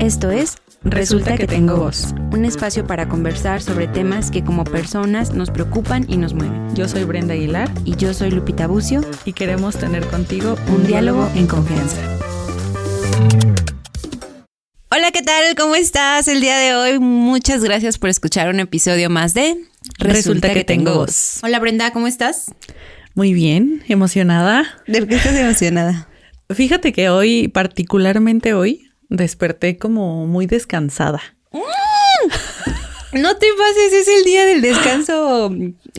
Esto es Resulta que tengo voz. un espacio para conversar sobre temas que como personas nos preocupan y nos mueven. Yo soy Brenda Aguilar Y yo soy Lupita Bucio, y queremos tener contigo un diálogo en confianza. Hola, ¿qué tal? ¿Cómo estás el día de hoy? Muchas gracias por escuchar un episodio más de Resulta que tengo voz. Hola Brenda, ¿cómo estás? Muy bien, emocionada. ¿De qué estás emocionada? Fíjate que hoy, particularmente hoy, desperté como muy descansada. No te pases, es el día del descanso.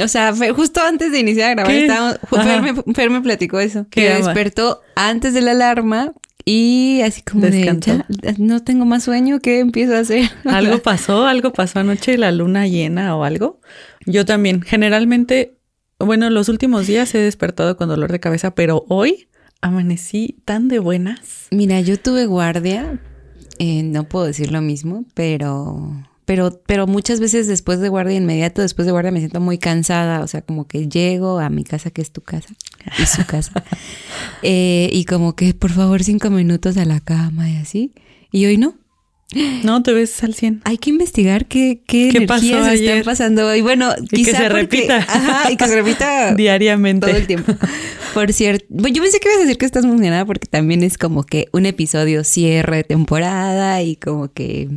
O sea, justo antes de iniciar a grabar, estábamos-. Fer, me, Fer me platicó eso. ¿Qué Que ama? despertó antes de la alarma y así como Descansó. de, ya, no tengo más sueño, ¿qué empiezo a hacer? Algo pasó, algo pasó anoche, la luna llena o algo. Yo también, generalmente, bueno, los últimos días he despertado con dolor de cabeza, pero hoy amanecí tan de buenas. Mira, yo tuve guardia, eh, no puedo decir lo mismo, pero, pero, pero muchas veces después de guardia, inmediato después de guardia, me siento muy cansada. O sea, como que llego a mi casa, que es tu casa, y su casa, eh, y como que por favor cinco minutos a la cama y así. Y hoy no. No, te ves al 100. Hay que investigar qué, qué, ¿Qué pasó están pasando hoy. Bueno, Y que quizá se porque- repita. Ajá, y que se repita Diariamente. todo el tiempo. Por cierto, bueno, yo pensé que ibas a decir que estás emocionada porque también es como que un episodio cierre de temporada y como que,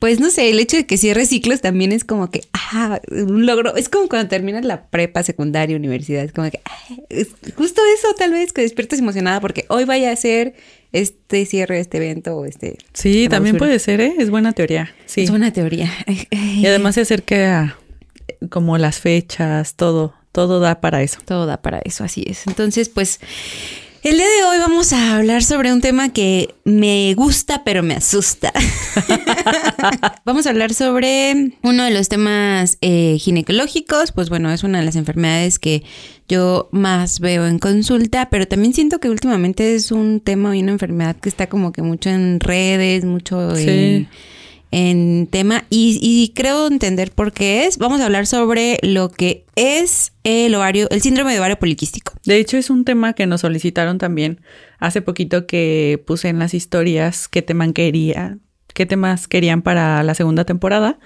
pues no sé, el hecho de que cierre ciclos también es como que, ah, un logro. Es como cuando terminas la prepa, secundaria, universidad. Es como que, ah, es justo eso tal vez que despiertas emocionada porque hoy vaya a ser este cierre de este evento o este. Sí, también puede ser, ¿eh? Es buena teoría. Sí. Es una teoría. Y además se acerca a, como las fechas, todo, todo da para eso. Todo da para eso, así es. Entonces, pues, el día de hoy vamos a hablar sobre un tema que me gusta, pero me asusta. vamos a hablar sobre uno de los temas eh, ginecológicos. Pues bueno, es una de las enfermedades que yo más veo en consulta, pero también siento que últimamente es un tema y una enfermedad que está como que mucho en redes, mucho Sí. En tema y, y creo entender por qué es. Vamos a hablar sobre lo que es el ovario, el síndrome de ovario poliquístico. De hecho, es un tema que nos solicitaron también hace poquito que puse en las historias qué tema quería, qué temas querían para la segunda temporada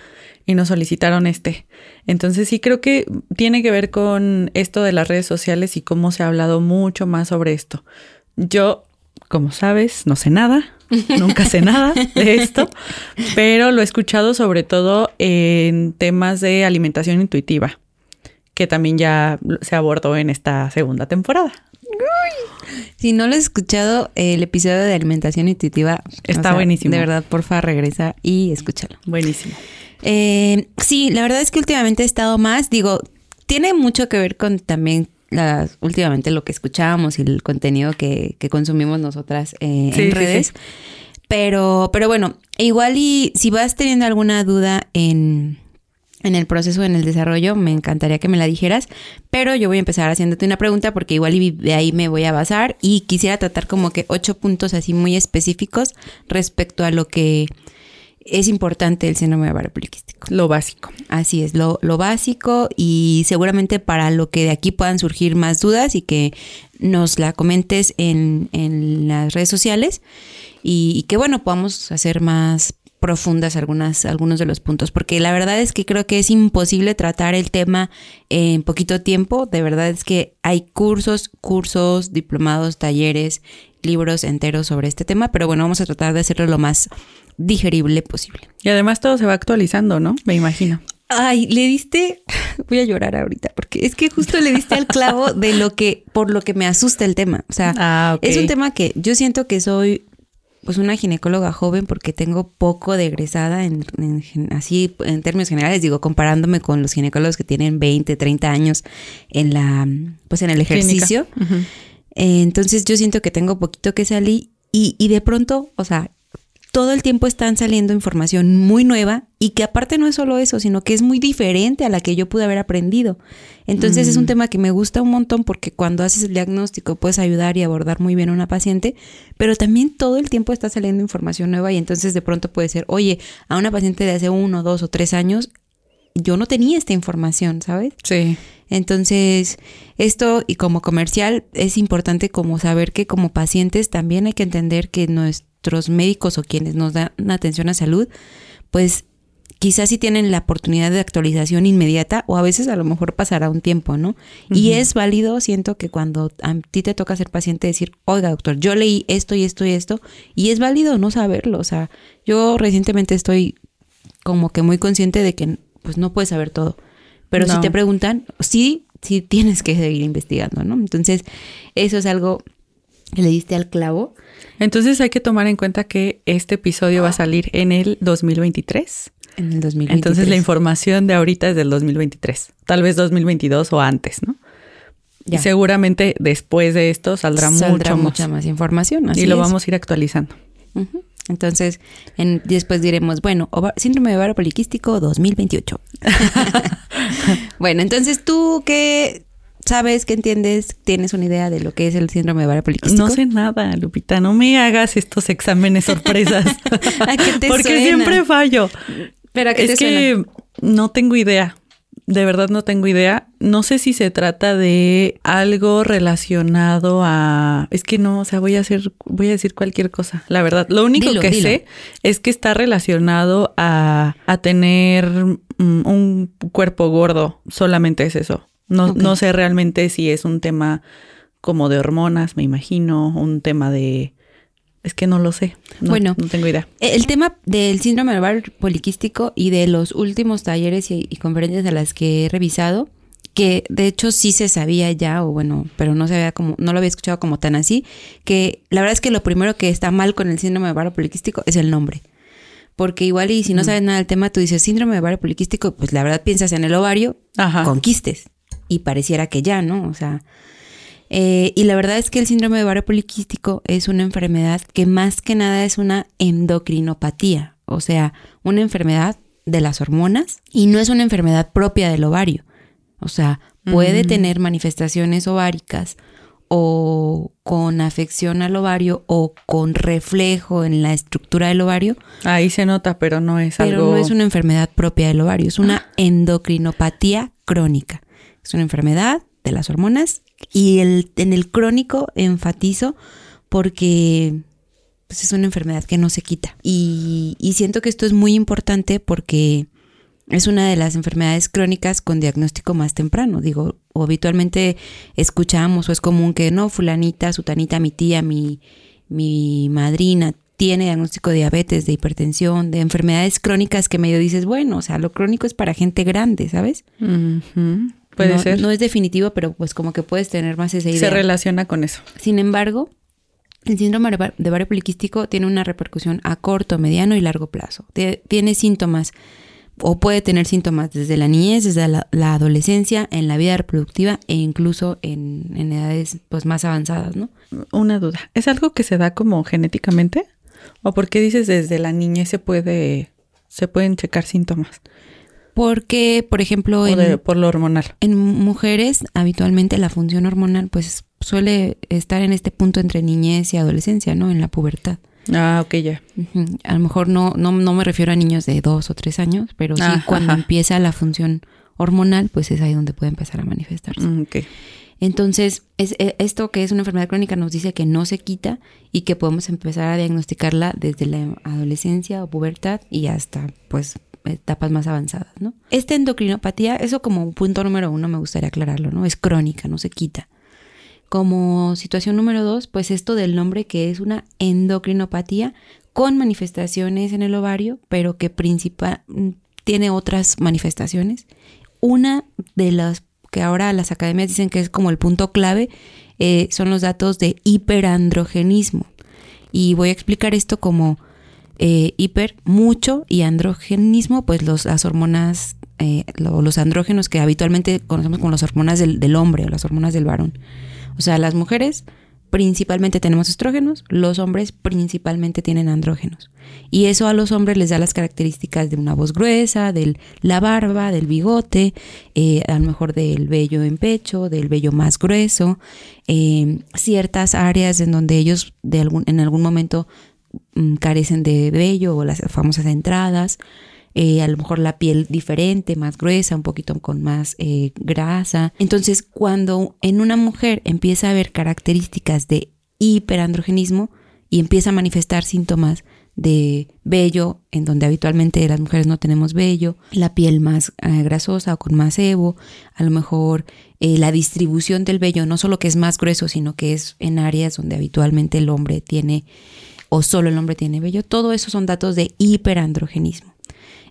y nos solicitaron este. Entonces sí creo que tiene que ver con esto de las redes sociales y cómo se ha hablado mucho más sobre esto. Yo, como sabes, no sé nada, nunca sé nada de esto, pero lo he escuchado sobre todo en temas de alimentación intuitiva, que también ya se abordó en esta segunda temporada. Si no lo has escuchado, el episodio de alimentación intuitiva Está buenísimo. De verdad, porfa, regresa y escúchalo. Buenísimo. Eh, sí, la verdad es que últimamente he estado más, digo, tiene mucho que ver con también las, últimamente lo que escuchábamos y el contenido que, que consumimos nosotras eh, Sí, sí, en sí. redes. Pero, pero bueno, igual y si vas teniendo alguna duda en, en el proceso, en el desarrollo, me encantaría que me la dijeras. Pero yo voy a empezar haciéndote una pregunta porque igual y de ahí me voy a basar y quisiera tratar como que ocho puntos así muy específicos respecto a lo que es importante el síndrome de ovario poliquístico. Lo básico. Así es, lo, lo básico y seguramente para lo que de aquí puedan surgir más dudas y que nos la comentes en, en las redes sociales y, y que bueno, podamos hacer más profundas algunas, algunos de los puntos, porque la verdad es que creo que es imposible tratar el tema en poquito tiempo, de verdad es que hay cursos, cursos, diplomados, talleres, libros enteros sobre este tema, pero bueno, vamos a tratar de hacerlo lo más digerible posible. Y además todo se va actualizando, ¿no? Me imagino. Ay, le diste, voy a llorar ahorita, porque es que justo le diste al clavo de lo que, por lo que me asusta el tema. O sea, Ah, es un tema que yo siento que soy pues una ginecóloga joven porque tengo poco de egresada en, así en términos generales, digo, comparándome con los ginecólogos que tienen 20, 30 años en la pues en el ejercicio. Eh, entonces yo siento que tengo poquito que salir y, y de pronto, o sea, todo el tiempo están saliendo información muy nueva y que aparte no es solo eso, sino que es muy diferente a la que yo pude haber aprendido. Entonces es un tema que me gusta un montón porque cuando haces el diagnóstico puedes ayudar y abordar muy bien a una paciente, pero también todo el tiempo está saliendo información nueva y entonces de pronto puede ser, oye, a una paciente de hace uno, dos o tres años yo no tenía esta información, ¿sabes? Sí. Entonces, esto y como comercial es importante como saber que como pacientes también hay que entender que no es nuestros médicos o quienes nos dan atención a salud, pues quizás sí tienen la oportunidad de actualización inmediata o a veces a lo mejor pasará un tiempo, ¿no? Y es válido, siento que cuando a ti te toca ser paciente decir, oiga doctor, yo leí esto y esto y esto, y es válido no saberlo, o sea, yo recientemente estoy como que muy consciente de que pues no puedes saber todo, pero si te preguntan, sí, sí tienes que seguir investigando, ¿no? Entonces, eso es algo le diste al clavo. Entonces hay que tomar en cuenta que este episodio va a salir en el 2023. En el 2023. Entonces la información de ahorita es del 2023, tal vez 2022 o antes, ¿no? Y seguramente después de esto saldrá, mucho mucha más, información. y lo vamos a ir actualizando. Entonces, en, después diremos, bueno, síndrome de ovario poliquístico 2028. bueno, entonces tú qué sabes, qué entiendes, tienes una idea de lo que es el síndrome de ovario poliquístico. No sé nada, Lupita, no me hagas estos exámenes sorpresas. Porque siempre fallo. Pero es que no tengo idea. De verdad no tengo idea. No sé si se trata de algo relacionado a. Es que no, o sea, voy a hacer, voy a decir cualquier cosa. La verdad. Lo único que sé es que está relacionado a, a tener mm, un cuerpo gordo. Solamente es eso. No, no sé realmente si es un tema como de hormonas, me imagino, un tema de es que no lo sé. bueno, no tengo idea. El tema del síndrome ovario poliquístico y de los últimos talleres y, conferencias de las que he revisado, que de hecho sí se sabía ya, o bueno, pero no se había como, no lo había escuchado como tan así, que la verdad es que lo primero que está mal con el síndrome de ovario poliquístico es el nombre. Porque igual y si no sabes nada del tema, tú dices síndrome de ovario poliquístico, pues la verdad piensas en el ovario, conquistes. Y pareciera que ya, ¿no? O sea, eh, y la verdad es que el síndrome de ovario poliquístico es una enfermedad que más que nada es una endocrinopatía, o sea, una enfermedad de las hormonas y no es una enfermedad propia del ovario. O sea, puede tener manifestaciones ováricas o con afección al ovario o con reflejo en la estructura del ovario. Ahí se nota, pero no es algo... Pero no es una enfermedad propia del ovario, es una endocrinopatía crónica. Es una enfermedad de las hormonas y el, en el crónico enfatizo porque pues, es una enfermedad que no se quita. Y, y siento que esto es muy importante porque es una de las enfermedades crónicas con diagnóstico más temprano. Digo, habitualmente escuchamos o es común que no, fulanita, sutanita, mi tía, mi, mi madrina tiene diagnóstico de diabetes, de hipertensión, de enfermedades crónicas que medio dices, bueno, o sea, lo crónico es para gente grande, ¿sabes? Puede ser. No es definitivo, pero pues como que puedes tener más esa idea. Se relaciona con eso. Sin embargo, el síndrome de ovario poliquístico tiene una repercusión a corto, mediano y largo plazo. Tiene síntomas o puede tener síntomas desde la niñez, desde la, adolescencia, en la vida reproductiva e incluso en, en, edades pues más avanzadas, ¿no? Una duda. ¿Es algo que se da como genéticamente? ¿O por qué dices desde la niñez se puede se pueden checar síntomas? Porque, por ejemplo, en, por lo hormonal. En mujeres, habitualmente la función hormonal, pues suele estar en este punto entre niñez y adolescencia, ¿no? En la pubertad. Ah, ok, ya. A lo mejor no, no, no me refiero a niños de dos o tres años, pero sí ah, cuando empieza la función hormonal, pues es ahí donde puede empezar a manifestarse. Mm, Entonces, es, e, esto que es una enfermedad crónica nos dice que no se quita y que podemos empezar a diagnosticarla desde la adolescencia o pubertad y hasta, pues, etapas más avanzadas, ¿no? Esta endocrinopatía, eso como un punto número uno me gustaría aclararlo, ¿no? Es crónica, no se quita. Como situación número dos, pues esto del nombre que es una endocrinopatía con manifestaciones en el ovario, pero que principal tiene otras manifestaciones. Una de las que ahora las academias dicen que es como el punto clave eh, son los datos de hiperandrogenismo. Y voy a explicar esto como eh, hiper, mucho y androgenismo, pues los, las hormonas, eh, los andrógenos que habitualmente conocemos como las hormonas del, del hombre o las hormonas del varón. O sea, las mujeres principalmente tenemos estrógenos, los hombres principalmente tienen andrógenos. Y eso a los hombres les da las características de una voz gruesa, de la barba, del bigote, eh, a lo mejor del vello en pecho, del vello más grueso, ciertas áreas en donde ellos de algún, en algún momento carecen de vello o las famosas entradas, eh, a lo mejor la piel diferente, más gruesa, un poquito con más eh, grasa. Entonces, cuando en una mujer empieza a haber características de hiperandrogenismo, y empieza a manifestar síntomas de vello, en donde habitualmente las mujeres no tenemos vello, la piel más eh, grasosa o con más sebo, a lo mejor la distribución del vello, no solo que es más grueso, sino que es en áreas donde habitualmente el hombre tiene o solo el hombre tiene vello, todo eso son datos de hiperandrogenismo.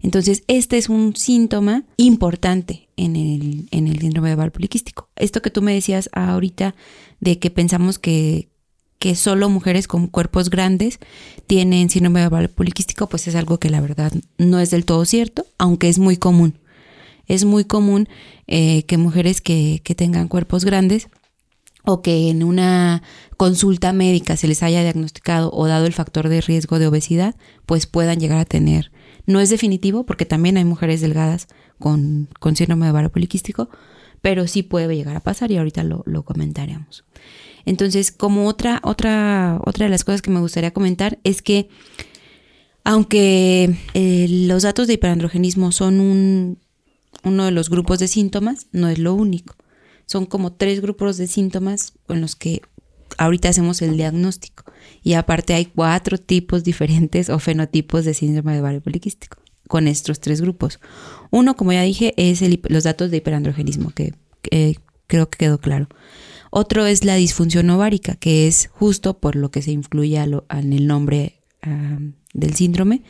Entonces, este es un síntoma importante en el, en el síndrome de ovario poliquístico. Esto que tú me decías ahorita de que pensamos que, que solo mujeres con cuerpos grandes tienen síndrome de ovario poliquístico, pues es algo que la verdad no es del todo cierto, aunque es muy común. Es muy común eh, que mujeres que, que tengan cuerpos grandes o que en una consulta médica se les haya diagnosticado o dado el factor de riesgo de obesidad, pues puedan llegar a tener. No es definitivo porque también hay mujeres delgadas con, con síndrome de ovario poliquístico, pero sí puede llegar a pasar y ahorita lo, lo comentaremos. Entonces, como otra, otra, otra de las cosas que me gustaría comentar es que aunque eh, los datos de hiperandrogenismo son un, uno de los grupos de síntomas, no es lo único. Son como tres grupos de síntomas con los que ahorita hacemos el diagnóstico. Y aparte hay cuatro tipos diferentes o fenotipos de síndrome de ovario poliquístico con estos tres grupos. Uno, como ya dije, es los datos de hiperandrogenismo, que creo que quedó claro. Otro es la disfunción ovárica, que es justo por lo que se incluye en el nombre del síndrome.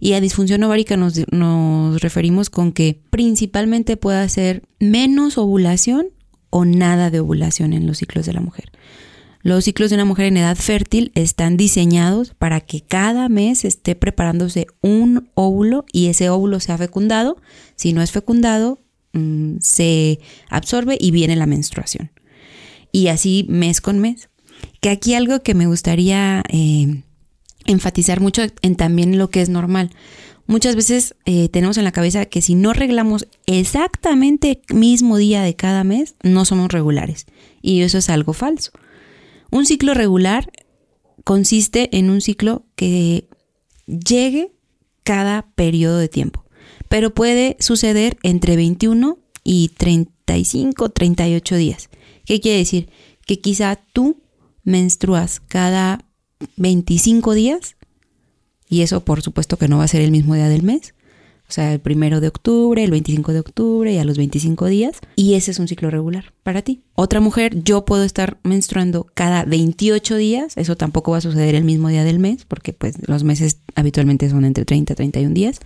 Y a disfunción ovárica nos, nos referimos con que principalmente puede ser menos ovulación o nada de ovulación en los ciclos de la mujer. Los ciclos de una mujer en edad fértil están diseñados para que cada mes esté preparándose un óvulo y ese óvulo sea fecundado. Si no es fecundado, mm, se absorbe y viene la menstruación y así mes con mes. Que aquí algo que me gustaría eh, enfatizar mucho en también lo que es normal. Muchas veces eh, tenemos en la cabeza que si no reglamos exactamente el mismo día de cada mes, no somos regulares. Y eso es algo falso. Un ciclo regular consiste en un ciclo que llegue cada periodo de tiempo, pero puede suceder entre 21 y 35, 38 días. ¿Qué quiere decir? Que quizá tú menstruas cada 25 días y eso por supuesto que no va a ser el mismo día del mes. O sea, el primero de octubre, el 25 de octubre y a los 25 días. Y ese es un ciclo regular para ti. Otra mujer, yo puedo estar menstruando cada 28 días. Eso tampoco va a suceder el mismo día del mes, porque pues los meses habitualmente son entre 30 y 31 días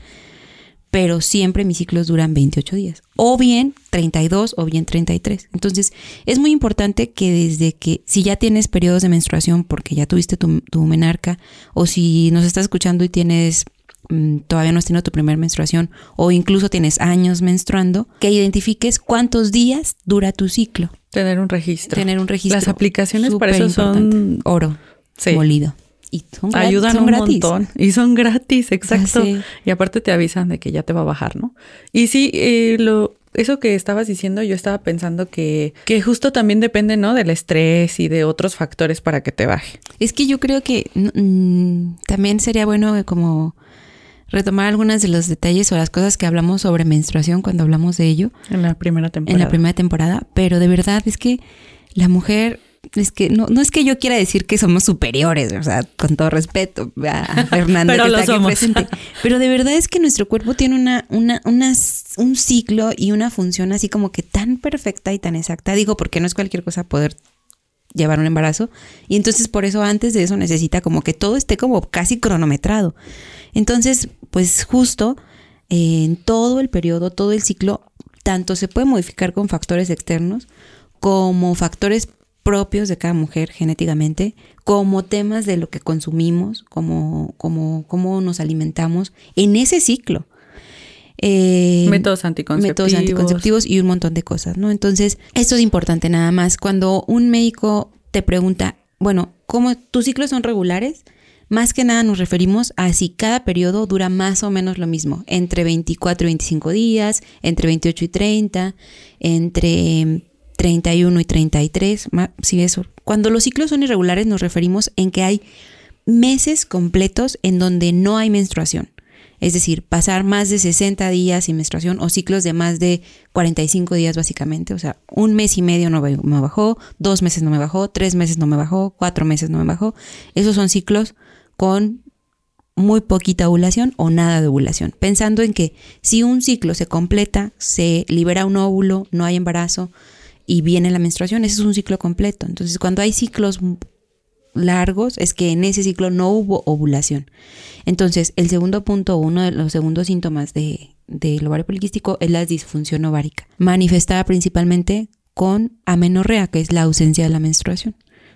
pero siempre mis ciclos duran 28 días, o bien 32 o bien 33. Entonces, es muy importante que desde que, si ya tienes periodos de menstruación porque ya tuviste tu, menarca, o si nos estás escuchando y tienes mm, todavía no has tenido tu primera menstruación o incluso tienes años menstruando, que identifiques cuántos días dura tu ciclo. Tener un registro. Tener un registro. Las aplicaciones para eso son oro molido y ayudan un montón y son gratis, exacto. Ah, y aparte te avisan de que ya te va a bajar, ¿no? Y sí, eh, lo eso que estabas diciendo, yo estaba pensando que, que justo también depende, ¿no? Del estrés y de otros factores para que te baje. Es que yo creo que mm, también sería bueno como retomar algunos de los detalles o las cosas que hablamos sobre menstruación cuando hablamos de ello. En la primera temporada. En la primera temporada, pero de verdad es que la mujer es que no, no es que yo quiera decir que somos superiores, o sea, con todo respeto a Fernanda Pero que está aquí presente. Pero de verdad es que nuestro cuerpo tiene una, una, una, un ciclo y una función así como que tan perfecta y tan exacta. Digo, porque no es cualquier cosa poder llevar un embarazo. Y entonces por eso antes de eso necesita como que todo esté como casi cronometrado. Entonces, pues justo en todo el periodo, todo el ciclo, tanto se puede modificar con factores externos como factores propios de cada mujer genéticamente, como temas de lo que consumimos, como, como, cómo nos alimentamos en ese ciclo. Eh, métodos anticonceptivos. Métodos anticonceptivos y un montón de cosas, ¿no? Entonces, esto es importante nada más. Cuando un médico te pregunta, bueno, ¿cómo tus ciclos son regulares? Más que nada nos referimos a si cada periodo dura más o menos lo mismo, entre 24 y 25 días, entre 28 y 30, entre 31 y 33, sí, eso. Cuando los ciclos son irregulares nos referimos en que hay meses completos en donde no hay menstruación. Es decir, pasar más de 60 días sin menstruación o ciclos de más de 45 días básicamente. O sea, un mes y medio no me bajó, dos meses no me bajó, tres meses no me bajó, cuatro meses no me bajó. Esos son ciclos con muy poquita ovulación o nada de ovulación. Pensando en que si un ciclo se completa, se libera un óvulo, no hay embarazo y viene la menstruación, ese es un ciclo completo. Entonces, cuando hay ciclos largos, es que en ese ciclo no hubo ovulación. Entonces, el segundo punto, uno de los segundos síntomas de, del ovario poliquístico es la disfunción ovárica, manifestada principalmente con amenorrea, que es la ausencia de la menstruación.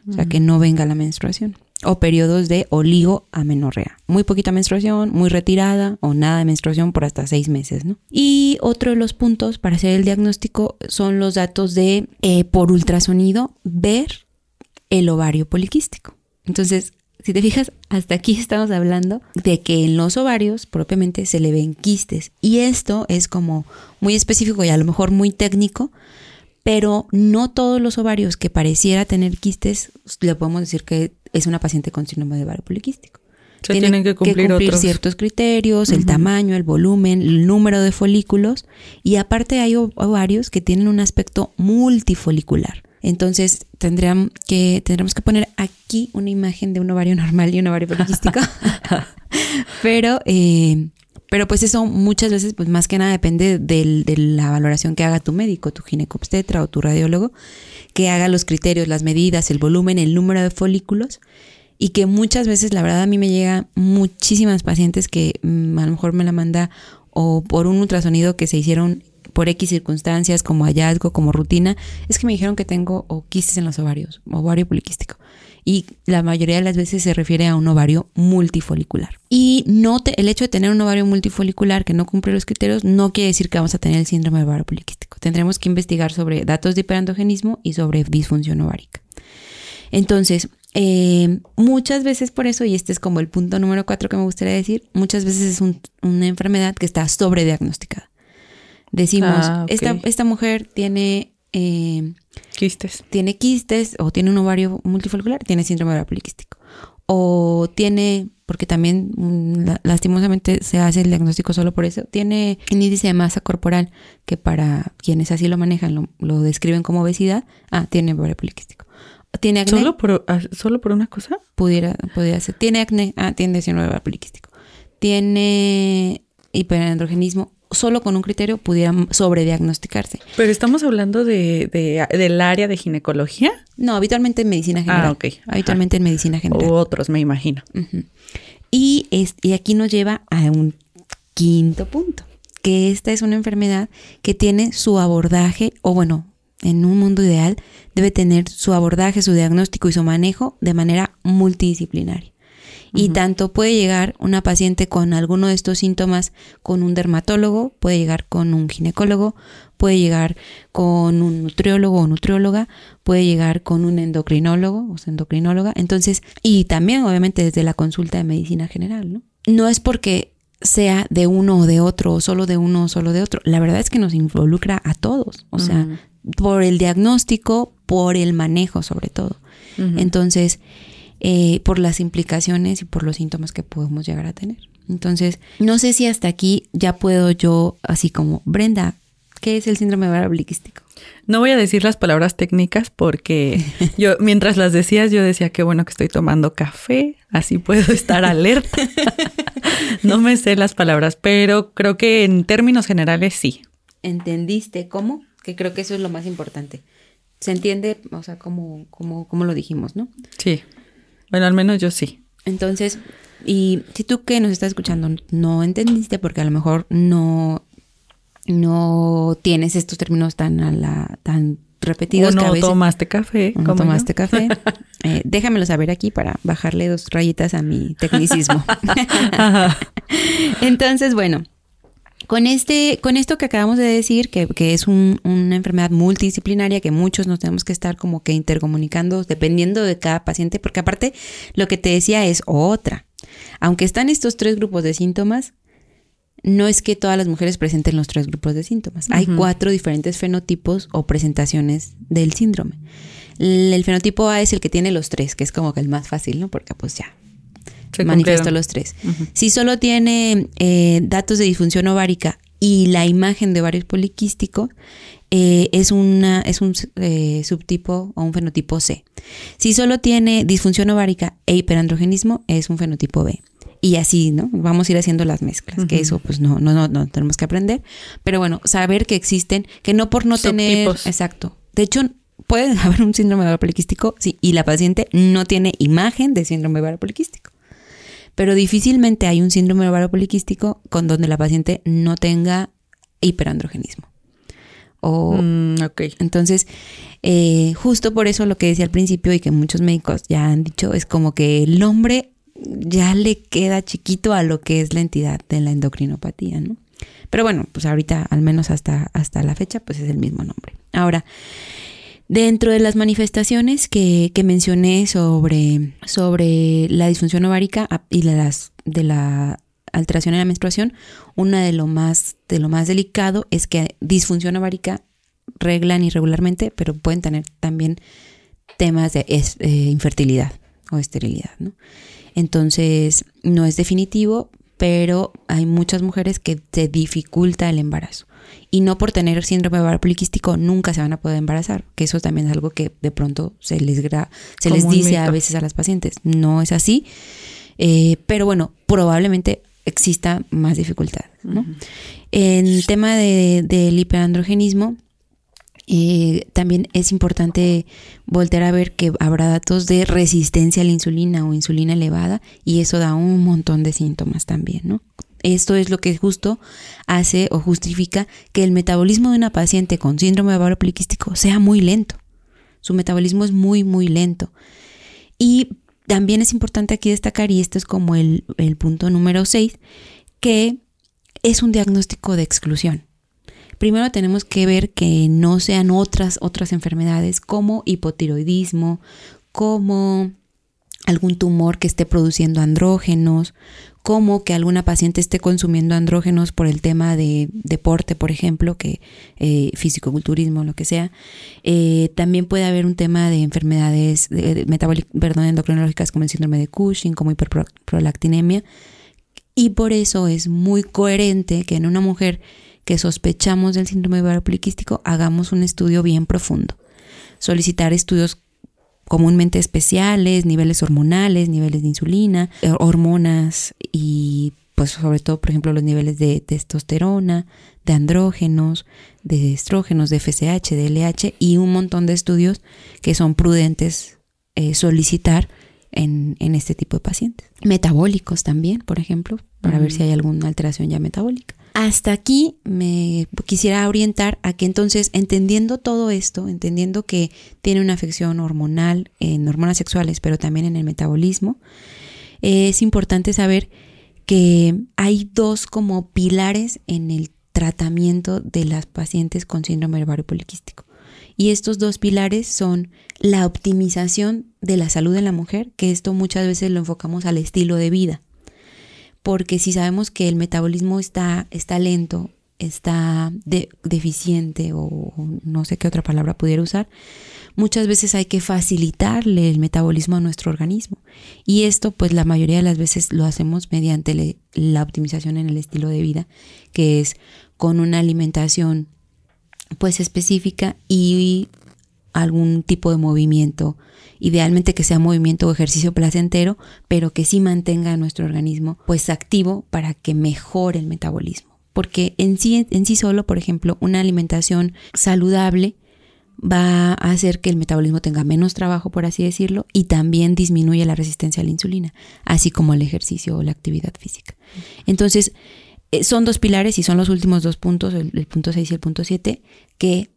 O sea, que no venga la menstruación o periodos de oligoamenorrea. Muy poquita menstruación, muy retirada o nada de menstruación por hasta seis meses. ¿no? Y otro de los puntos para hacer el diagnóstico son los datos de eh, por ultrasonido ver el ovario poliquístico. Entonces, si te fijas, hasta aquí estamos hablando de que en los ovarios propiamente se le ven quistes. Y esto es como muy específico y a lo mejor muy técnico, pero no todos los ovarios que pareciera tener quistes le podemos decir que es una paciente con síndrome de ovario poliquístico. Se tienen que cumplir, ciertos criterios, el tamaño, el volumen, el número de folículos y aparte hay ovarios que tienen un aspecto multifolicular. Entonces tendríamos que, tendremos que poner aquí una imagen de un ovario normal y un ovario poliquístico. Pero eh, pero pues eso muchas veces, pues más que nada depende de la valoración que haga tu médico, tu ginecobstetra o tu radiólogo, que haga los criterios, las medidas, el volumen, el número de folículos. Y que muchas veces, la verdad, a mí me llega muchísimas pacientes que mm, a lo mejor me la manda o por un ultrasonido que se hicieron por X circunstancias, como hallazgo, como rutina, es que me dijeron que tengo o quistes en los ovarios, ovario poliquístico y la mayoría de las veces se refiere a un ovario multifolicular. Y no el hecho de tener un ovario multifolicular que no cumple los criterios no quiere decir que vamos a tener el síndrome de ovario poliquístico. Tendremos que investigar sobre datos de hiperandogenismo y sobre disfunción ovárica. Entonces, eh, muchas veces por eso, y este es como el punto número cuatro que me gustaría decir, muchas veces es una enfermedad que está sobrediagnosticada. Decimos, ah, esta, esta mujer tiene eh, quistes. Tiene quistes o tiene un ovario multifolicular, tiene síndrome ovario poliquístico. O tiene, porque también mm, lastimosamente se hace el diagnóstico solo por eso, tiene un índice de masa corporal que para quienes así lo manejan lo, describen como obesidad. Ah, tiene ovario poliquístico. ¿Tiene acné? ¿Solo por, ah, ¿Solo por una cosa? Pudiera, pudiera ser. ¿Tiene acné? Ah, tiene síndrome ovario poliquístico. ¿Tiene hiperandrogenismo? Solo con un criterio pudieran sobrediagnosticarse. Pero estamos hablando de, del área de ginecología. No, habitualmente en medicina general. Ah, ok. Habitualmente en medicina general. U otros, me imagino. y, es, y aquí nos lleva a un quinto punto, que esta es una enfermedad que tiene su abordaje, o bueno, en un mundo ideal, debe tener su abordaje, su diagnóstico y su manejo de manera multidisciplinaria. Y tanto puede llegar una paciente con alguno de estos síntomas con un dermatólogo, puede llegar con un ginecólogo, puede llegar con un nutriólogo o nutrióloga, puede llegar con un endocrinólogo o endocrinóloga. Entonces, y también obviamente desde la consulta de medicina general, ¿no? No es porque sea de uno o de otro, o solo de uno o solo de otro. La verdad es que nos involucra a todos, o sea, por el diagnóstico, por el manejo sobre todo. Entonces, eh, por las implicaciones y por los síntomas que podemos llegar a tener. Entonces, no sé si hasta aquí ya puedo yo, así como, Brenda, ¿qué es el síndrome ovario poliquístico? No voy a decir las palabras técnicas porque yo, mientras las decías, yo decía que bueno que estoy tomando café, así puedo estar alerta. no me sé las palabras, pero creo que en términos generales sí. ¿Entendiste cómo? Que creo que eso es lo más importante. Se entiende, o sea, como, como, como lo dijimos, ¿no? Sí. Bueno, al menos yo sí. Entonces, y si tú que nos estás escuchando no entendiste porque a lo mejor no, no tienes estos términos tan a la, tan repetidos. O no tomaste café. no tomaste café. Eh, déjamelo saber aquí para bajarle dos rayitas a mi tecnicismo. Entonces, bueno, con, este, con esto que acabamos de decir, que, es una enfermedad multidisciplinaria, que muchos nos tenemos que estar como que intercomunicando dependiendo de cada paciente, porque aparte lo que te decía es otra. Aunque están estos tres grupos de síntomas, no es que todas las mujeres presenten los tres grupos de síntomas. Hay cuatro diferentes fenotipos o presentaciones del síndrome. El, fenotipo A es el que tiene los tres, que es como que el más fácil, ¿no? Porque pues ya manifestó los tres. Si solo tiene eh, datos de disfunción ovárica y la imagen de ovario poliquístico, eh, es, una, es un eh, subtipo o un fenotipo C. Si solo tiene disfunción ovárica e hiperandrogenismo, es un fenotipo B. Y así, ¿no? Vamos a ir haciendo las mezclas, que eso pues no, no, no, no tenemos que aprender. Pero bueno, saber que existen, que no por no tener... Exacto. De hecho, puede haber un síndrome ovario poliquístico, sí, y la paciente no tiene imagen de síndrome ovario poliquístico. Pero difícilmente hay un síndrome ovario poliquístico con donde la paciente no tenga hiperandrogenismo. O, mm, Entonces, eh, justo por eso lo que decía al principio y que muchos médicos ya han dicho es como que el nombre ya le queda chiquito a lo que es la entidad de la endocrinopatía, ¿no? Pero bueno, pues ahorita, al menos hasta, hasta la fecha, pues es el mismo nombre. Ahora, Dentro de las manifestaciones que, mencioné sobre, sobre la disfunción ovárica y las, de la alteración en la menstruación, una de lo más, de lo más delicado es que disfunción ovárica reglan irregularmente, pero pueden tener también temas de eh, infertilidad o esterilidad. Entonces, no es definitivo, pero hay muchas mujeres que se dificulta el embarazo y no por tener síndrome ovario poliquístico nunca se van a poder embarazar, que eso también es algo que de pronto se les, se les dice a veces a las pacientes. No es así, eh, pero bueno, probablemente exista más dificultad. En tema de, del hiperandrogenismo, eh, también es importante volver a ver que habrá datos de resistencia a la insulina o insulina elevada y eso da un montón de síntomas también, ¿no? Esto es lo que justo hace o justifica que el metabolismo de una paciente con síndrome de ovario poliquístico sea muy lento. Su metabolismo es muy, muy lento. Y también es importante aquí destacar, y esto es como el, punto número 6, que es un diagnóstico de exclusión. Primero tenemos que ver que no sean otras, otras enfermedades como hipotiroidismo, como algún tumor que esté produciendo andrógenos, como que alguna paciente esté consumiendo andrógenos por el tema de deporte, por ejemplo, que eh, fisicoculturismo, lo que sea. Eh, también puede haber un tema de enfermedades metabólicas, perdón, endocrinológicas como el síndrome de Cushing, como hiperprolactinemia. Y por eso es muy coherente que en una mujer que sospechamos del síndrome ovario poliquístico hagamos un estudio bien profundo. Solicitar estudios comúnmente especiales, niveles hormonales, niveles de insulina, eh, hormonas y pues sobre todo, por ejemplo, los niveles de testosterona, de andrógenos, de estrógenos, de FSH, de LH y un montón de estudios que son prudentes eh, solicitar en, en, este tipo de pacientes. Metabólicos también, por ejemplo, para ver si hay alguna alteración ya metabólica. Hasta aquí me quisiera orientar a que entonces, entendiendo todo esto, entendiendo que tiene una afección hormonal en hormonas sexuales, pero también en el metabolismo, es importante saber que hay dos como pilares en el tratamiento de las pacientes con síndrome ovario poliquístico. Y estos dos pilares son la optimización de la salud de la mujer, que esto muchas veces lo enfocamos al estilo de vida porque si sabemos que el metabolismo está, está lento, está deficiente o no sé qué otra palabra pudiera usar, muchas veces hay que facilitarle el metabolismo a nuestro organismo. Y esto pues la mayoría de las veces lo hacemos mediante la optimización en el estilo de vida, que es con una alimentación pues específica y algún tipo de movimiento idealmente que sea movimiento o ejercicio placentero, pero que sí mantenga nuestro organismo pues activo para que mejore el metabolismo. Porque en sí, en sí solo, por ejemplo, una alimentación saludable va a hacer que el metabolismo tenga menos trabajo, por así decirlo, y también disminuye la resistencia a la insulina, así como el ejercicio o la actividad física. Entonces, eh, son dos pilares y son los últimos dos puntos, el, el punto 6 y el punto 7, que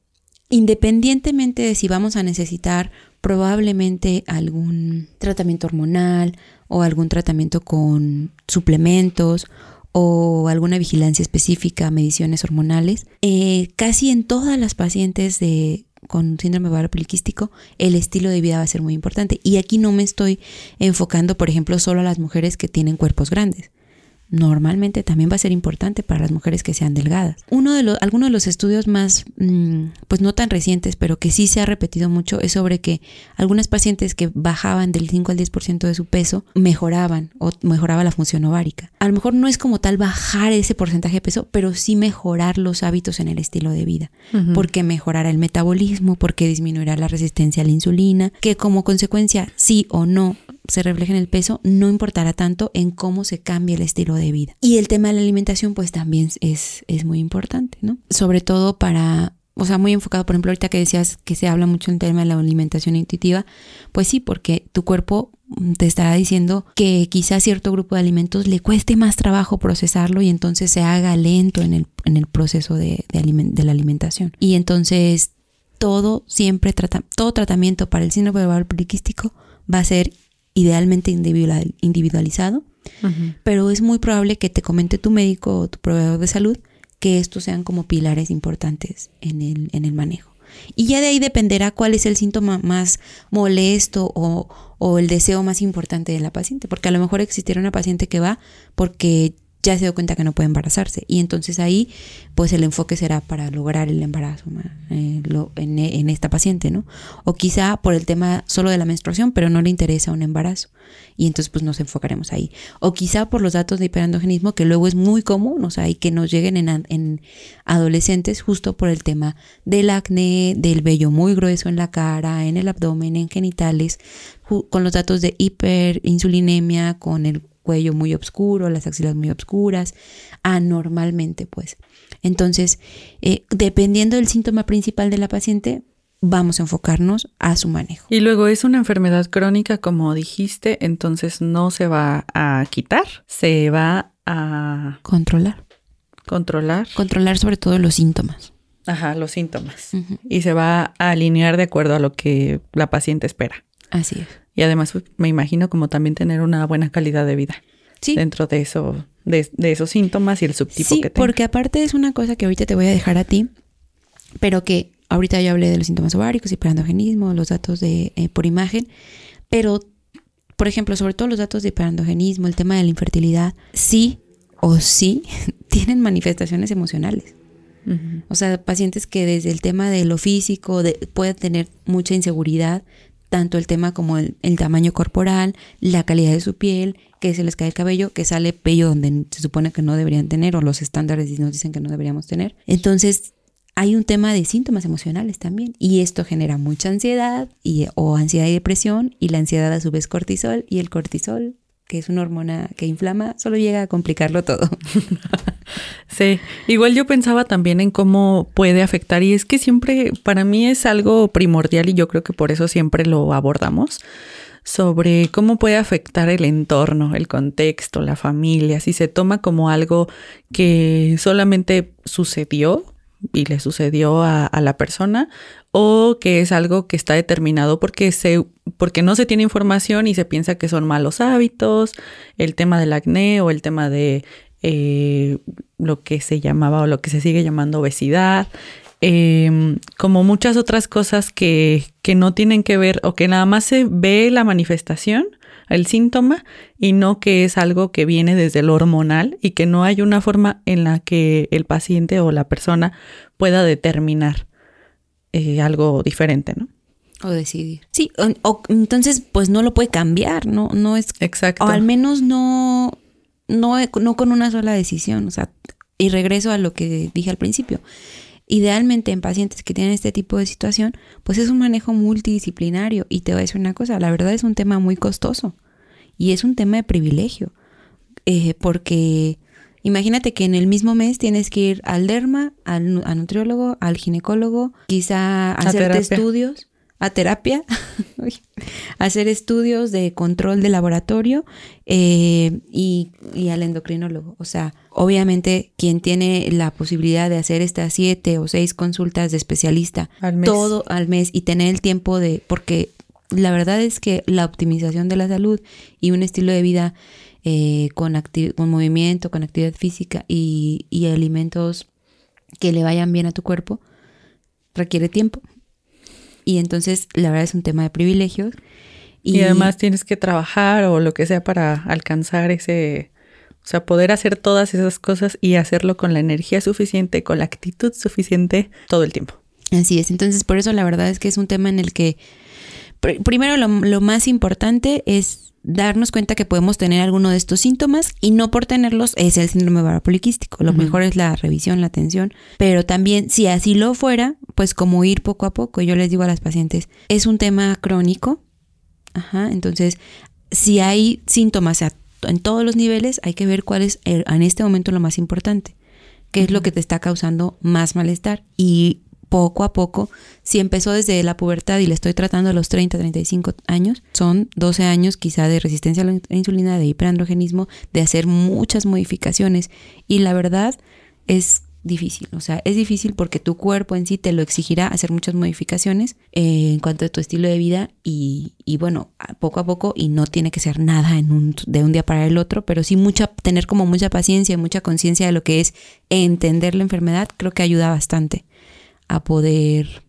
independientemente de si vamos a necesitar probablemente algún tratamiento hormonal o algún tratamiento con suplementos o alguna vigilancia específica, mediciones hormonales. Eh, casi en todas las pacientes de, con síndrome ovario poliquístico, el estilo de vida va a ser muy importante. Y aquí no me estoy enfocando, por ejemplo, solo a las mujeres que tienen cuerpos grandes. Normalmente también va a ser importante para las mujeres que sean delgadas. Uno de los, algunos de los estudios más, mm, pues no tan recientes, pero que sí se ha repetido mucho, es sobre que algunas pacientes que bajaban del 5 al 10% de su peso mejoraban o mejoraba la función ovárica. A lo mejor no es como tal bajar ese porcentaje de peso, pero sí mejorar los hábitos en el estilo de vida, porque mejorará el metabolismo, porque disminuirá la resistencia a la insulina, que como consecuencia sí o no se refleja en el peso, no importará tanto en cómo se cambia el estilo de vida. Y el tema de la alimentación pues también es, es muy importante, ¿no? Sobre todo para o sea, muy enfocado, por ejemplo, ahorita que decías que se habla mucho en tema de la alimentación intuitiva, pues sí, porque tu cuerpo te estará diciendo que quizás cierto grupo de alimentos le cueste más trabajo procesarlo y entonces se haga lento en el, en el proceso de, de, la alimentación. Y entonces todo siempre trata, todo tratamiento para el síndrome ovario poliquístico va a ser idealmente individualizado, pero es muy probable que te comente tu médico o tu proveedor de salud que estos sean como pilares importantes en el, en el manejo. Y ya de ahí dependerá cuál es el síntoma más molesto o, o el deseo más importante de la paciente, porque a lo mejor existiera una paciente que va porque ya se dio cuenta que no puede embarazarse. Y entonces ahí, pues el enfoque será para lograr el embarazo eh, en, esta paciente, ¿no? O quizá por el tema solo de la menstruación, pero no le interesa un embarazo. Y entonces, pues nos enfocaremos ahí. O quizá por los datos de hiperandogenismo, que luego es muy común, o sea, y que nos lleguen en, en adolescentes justo por el tema del acné, del vello muy grueso en la cara, en el abdomen, en genitales, con los datos de hiperinsulinemia, con el cuello muy oscuro, las axilas muy oscuras, anormalmente pues. Entonces, eh, dependiendo del síntoma principal de la paciente, vamos a enfocarnos a su manejo. Y luego es una enfermedad crónica, como dijiste, entonces no se va a quitar, se va a controlar. Controlar. Controlar sobre todo los síntomas. Ajá, los síntomas. Y se va a alinear de acuerdo a lo que la paciente espera. Así es. Y además pues, me imagino como también tener una buena calidad de vida. Sí. Dentro de eso, de, esos síntomas y el subtipo que tenga. porque aparte es una cosa que ahorita te voy a dejar a ti, pero que ahorita yo hablé de los síntomas ováricos, hiperandogenismo, los datos de eh, por imagen, pero por ejemplo, sobre todo los datos de hiperandogenismo, el tema de la infertilidad, sí o sí tienen manifestaciones emocionales. O sea, pacientes que desde el tema de lo físico de, pueden tener mucha inseguridad, tanto el tema como el, tamaño corporal, la calidad de su piel, que se les cae el cabello, que sale pello donde se supone que no deberían tener o los estándares nos dicen que no deberíamos tener. Entonces, hay un tema de síntomas emocionales también y esto genera mucha ansiedad y, o ansiedad y depresión y la ansiedad a su vez cortisol y el cortisol que es una hormona que inflama, solo llega a complicarlo todo. sí, igual yo pensaba también en cómo puede afectar y es que siempre para mí es algo primordial y yo creo que por eso siempre lo abordamos sobre cómo puede afectar el entorno, el contexto, la familia, si se toma como algo que solamente sucedió y le sucedió a, la persona o que es algo que está determinado porque se porque no se tiene información y se piensa que son malos hábitos, el tema del acné o el tema de eh, lo que se llamaba o lo que se sigue llamando obesidad, em, como muchas otras cosas que, que no tienen que ver o que nada más se ve la manifestación el síntoma y no que es algo que viene desde lo hormonal y que no hay una forma en la que el paciente o la persona pueda determinar eh, algo diferente, ¿no? O decidir. Sí, o, entonces pues no lo puede cambiar, ¿no? No es... Exacto. O al menos no, no, no con una sola decisión, o sea, y regreso a lo que dije al principio. Idealmente en pacientes que tienen este tipo de situación, pues es un manejo multidisciplinario. Y te voy a decir una cosa, la verdad es un tema muy costoso y es un tema de privilegio. Eh, porque imagínate que en el mismo mes tienes que ir al derma, al, nutriólogo, al ginecólogo, quizá hacerte estudios a terapia, hacer estudios de control de laboratorio eh, y, al endocrinólogo. O sea, obviamente quien tiene la posibilidad de hacer estas siete o seis consultas de especialista todo al mes y tener el tiempo de, porque la verdad es que la optimización de la salud y un estilo de vida eh, con, con movimiento, con actividad física y, y alimentos que le vayan bien a tu cuerpo requiere tiempo. Y entonces, la verdad es un tema de privilegios. Y, además tienes que trabajar o lo que sea para alcanzar ese, o sea, poder hacer todas esas cosas y hacerlo con la energía suficiente, con la actitud suficiente todo el tiempo. Así es, entonces por eso la verdad es que es un tema en el que primero lo, más importante es darnos cuenta que podemos tener alguno de estos síntomas y no por tenerlos es el síndrome ovario poliquístico. Lo mejor es la revisión, la atención, pero también si así lo fuera, pues como ir poco a poco. Yo les digo a las pacientes, es un tema crónico, Ajá, entonces si hay síntomas en todos los niveles, hay que ver cuál es en este momento lo más importante, qué es lo que te está causando más malestar. Y poco a poco, si empezó desde la pubertad y le estoy tratando a los 30, 35 años, son 12 años quizá de resistencia a la insulina, de hiperandrogenismo, de hacer muchas modificaciones. Y la verdad es difícil, o sea, es difícil porque tu cuerpo en sí te lo exigirá hacer muchas modificaciones eh, en cuanto a tu estilo de vida y, y, bueno, poco a poco y no tiene que ser nada un, de un día para el otro, pero sí mucha, tener como mucha paciencia y mucha conciencia de lo que es entender la enfermedad, creo que ayuda bastante a poder,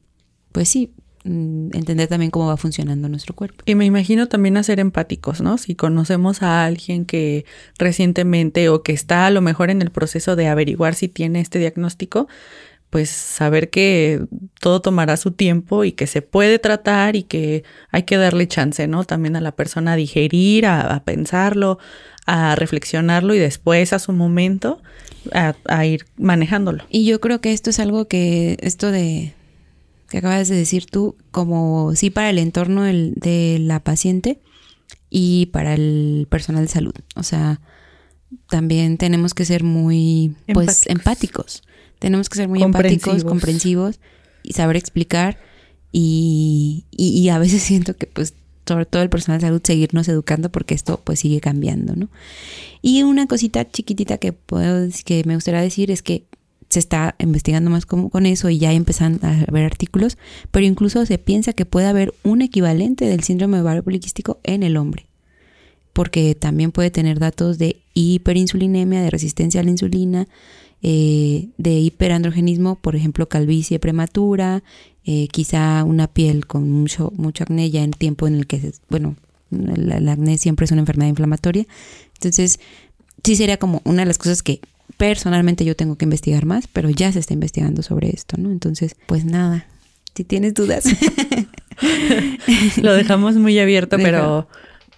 pues sí, mm, entender también cómo va funcionando nuestro cuerpo. Y me imagino también a ser empáticos, ¿no? Si conocemos a alguien que recientemente o que está a lo mejor en el proceso de averiguar si tiene este diagnóstico, pues saber que todo tomará su tiempo y que se puede tratar y que hay que darle chance, ¿no? También a la persona a digerir, a, a pensarlo, a reflexionarlo y después a su momento a, ir manejándolo. Y yo creo que esto es algo que, esto de que acabas de decir tú, como sí para el entorno de la paciente y para el personal de salud. O sea, también tenemos que ser muy, pues, empáticos. Tenemos que ser muy empáticos, comprensivos y saber explicar. Y, y, a veces siento que pues sobre todo el personal de salud, seguirnos educando porque esto pues sigue cambiando, ¿no? Y una cosita chiquitita que puedo que me gustaría decir es que se está investigando más con, con eso y ya empezando a ver artículos, pero incluso se piensa que puede haber un equivalente del síndrome ovario poliquístico en el hombre, porque también puede tener datos de hiperinsulinemia, de resistencia a la insulina, eh, de hiperandrogenismo, por ejemplo, calvicie prematura, eh, quizá una piel con mucho, mucho acné ya en tiempo en el que, bueno, el, acné siempre es una enfermedad inflamatoria. Entonces, sí sería como una de las cosas que personalmente yo tengo que investigar más, pero ya se está investigando sobre esto, ¿no? Entonces, pues nada, si tienes dudas. Lo dejamos muy abierto, pero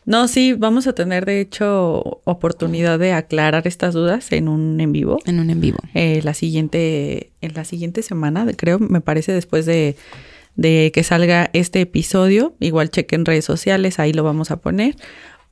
no, sí, vamos a tener de hecho oportunidad de aclarar estas dudas en un en vivo. En un en vivo. Eh, la siguiente, en la siguiente semana, creo, me parece después de, de que salga este episodio. Igual chequen redes sociales, ahí lo vamos a poner.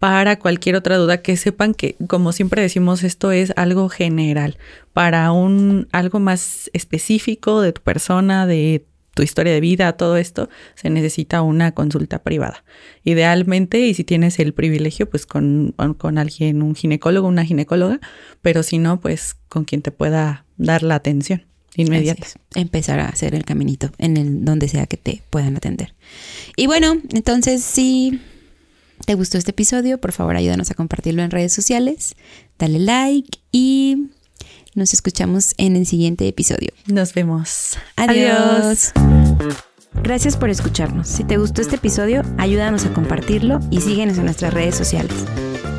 Para cualquier otra duda, que sepan que, como siempre decimos, esto es algo general. Para un algo más específico de tu persona, de tu historia de vida, todo esto, se necesita una consulta privada. Idealmente, y si tienes el privilegio, pues con, con alguien, un ginecólogo, una ginecóloga, pero si no, pues con quien te pueda dar la atención inmediata. Empezar a hacer el caminito en el donde sea que te puedan atender. Y bueno, entonces si te gustó este episodio, por favor ayúdanos a compartirlo en redes sociales, dale like y nos escuchamos en el siguiente episodio. Nos vemos. Adiós. Gracias por escucharnos. Si te gustó este episodio, ayúdanos a compartirlo y síguenos en nuestras redes sociales.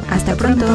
Hasta pronto.